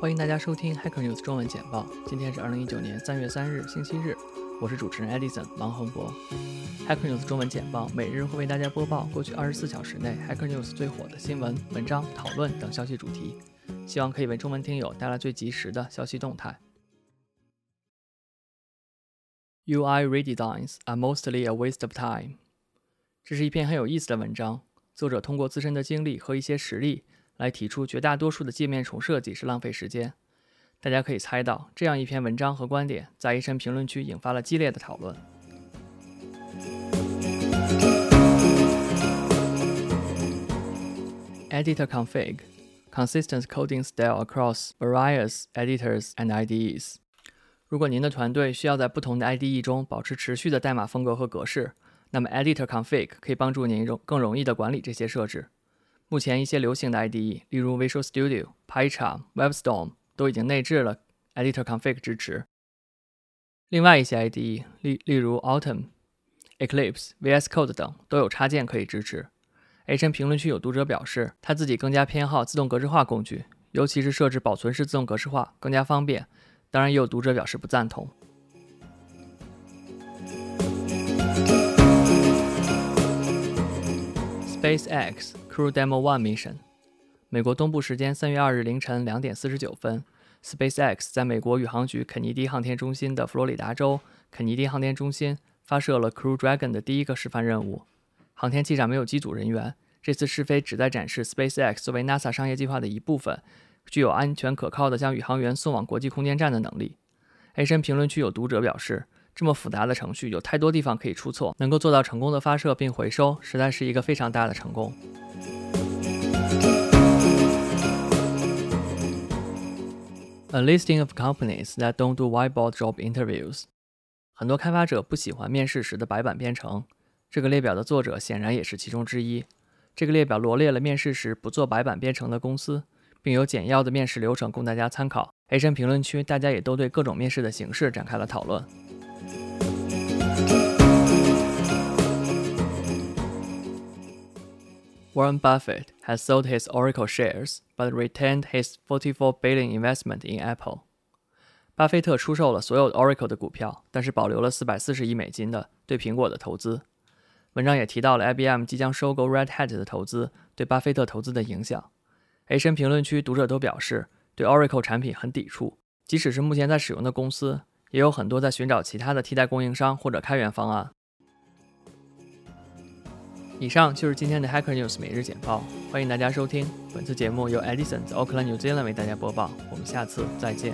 欢迎大家收听 Hacker News 中文简报。今天是二零一九年三月三日，星期日。我是主持人 Edison 王恒博。Hacker News 中文简报每日会为大家播报过去二十四小时内 Hacker News 最火的新闻、文章、讨论等消息主题，希望可以为中文听友带来最及时的消息动态。UI redesigns are mostly a waste of time。这是一篇很有意思的文章，作者通过自身的经历和一些实例。来提出绝大多数的界面重设计是浪费时间。大家可以猜到，这样一篇文章和观点在 A 深评论区引发了激烈的讨论。Editor config consistent coding style across various editors and IDEs。如果您的团队需要在不同的 IDE 中保持持续的代码风格和格式，那么 Editor config 可以帮助您容更容易地管理这些设置。目前一些流行的 IDE，例如 Visual Studio、PyCharm、WebStorm，都已经内置了 Editor Config 支持。另外一些 IDE，例例如 Atom、Eclipse、VS Code 等，都有插件可以支持。H N 评论区有读者表示，他自己更加偏好自动格式化工具，尤其是设置保存式自动格式化更加方便。当然，也有读者表示不赞同。SpaceX Crew Demo One Mission，美国东部时间三月二日凌晨两点四十九分，SpaceX 在美国宇航局肯尼迪航天中心的佛罗里达州肯尼迪航天中心发射了 Crew Dragon 的第一个示范任务。航天器上没有机组人员。这次试飞旨在展示 SpaceX 作为 NASA 商业计划的一部分，具有安全可靠的将宇航员送往国际空间站的能力。A 深评论区有读者表示。这么复杂的程序有太多地方可以出错，能够做到成功的发射并回收，实在是一个非常大的成功。A listing of companies that don't do whiteboard job interviews。很多开发者不喜欢面试时的白板编程，这个列表的作者显然也是其中之一。这个列表罗列了面试时不做白板编程的公司，并有简要的面试流程供大家参考。A 深评论区，大家也都对各种面试的形式展开了讨论。Warren Buffett has sold his Oracle shares, but retained his 44 billion investment in Apple. 巴菲特出售了所有 Oracle 的股票，但是保留了440亿美金的对苹果的投资。文章也提到了 IBM 即将收购 Red Hat 的投资对巴菲特投资的影响。A 深评论区读者都表示对 Oracle 产品很抵触，即使是目前在使用的公司，也有很多在寻找其他的替代供应商或者开源方案。以上就是今天的 Hacker News 每日简报，欢迎大家收听。本次节目由 Edison 在 Oakland, New Zealand 为大家播报，我们下次再见。